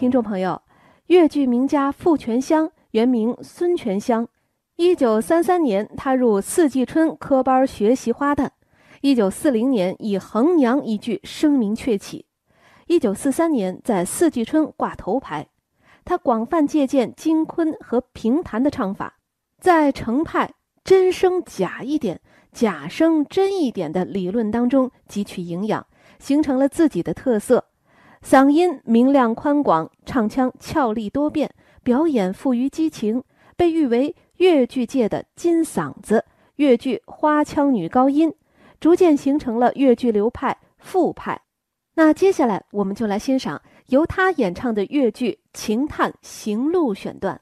听众朋友，越剧名家傅全香原名孙全香，一九三三年他入四季春科班学习花旦，一九四零年以《横娘》一剧声名鹊起，一九四三年在四季春挂头牌。他广泛借鉴金昆和评弹的唱法，在程派真声假一点、假声真一点的理论当中汲取营养，形成了自己的特色。嗓音明亮宽广，唱腔俏丽多变，表演富于激情，被誉为越剧界的金嗓子、越剧花腔女高音，逐渐形成了越剧流派富派。那接下来我们就来欣赏由她演唱的越剧《情探行路》选段。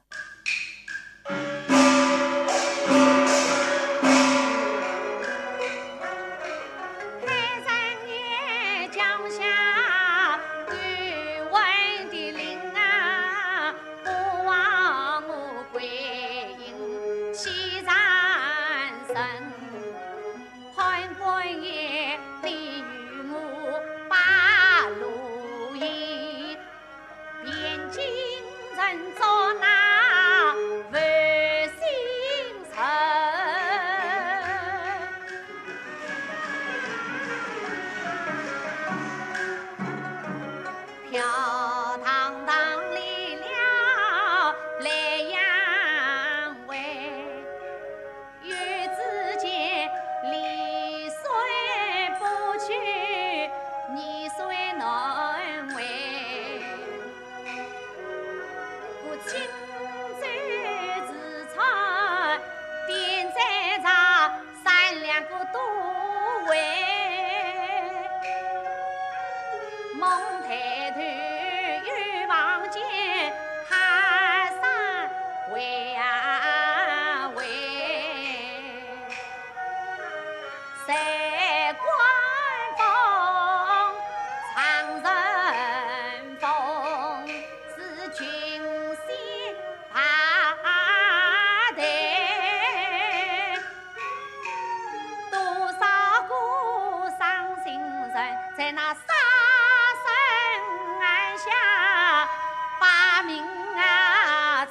在官风长人风是群仙排队多少个伤心人在那沙身下把命啊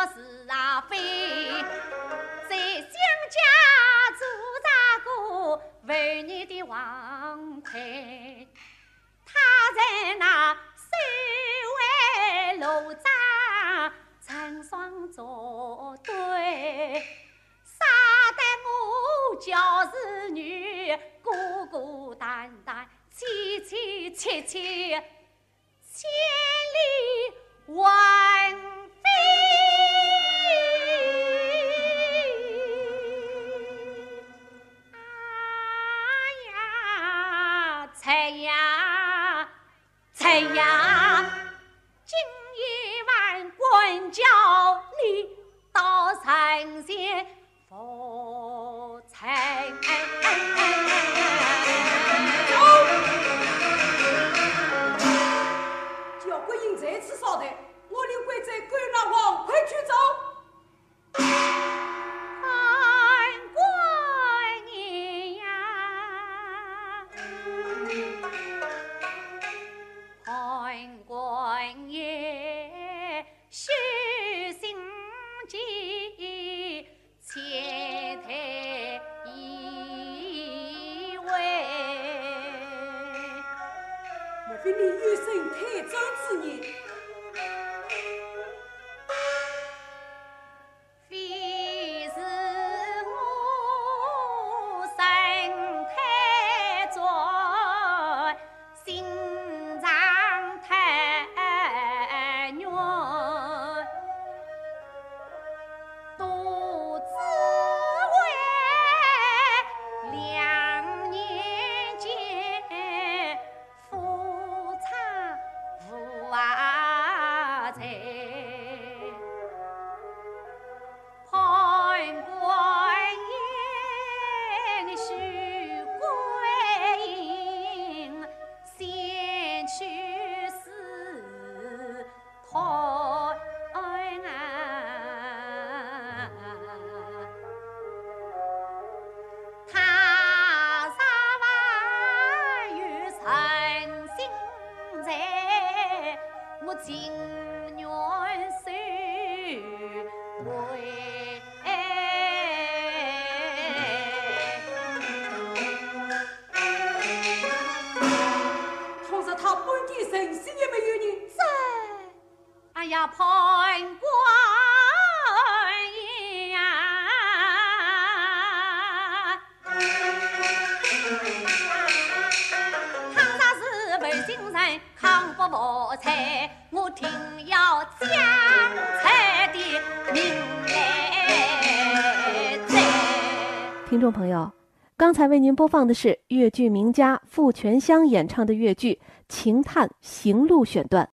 我是啊，非在蒋家做那个儿女的王妃他在那守卫罗帐成双作对杀得我娇士女孤孤单单凄凄切切神仙佛给你安生，太长之年。听众朋友，刚才为您播放的是越剧名家傅全香演唱的越剧《情探行路》选段。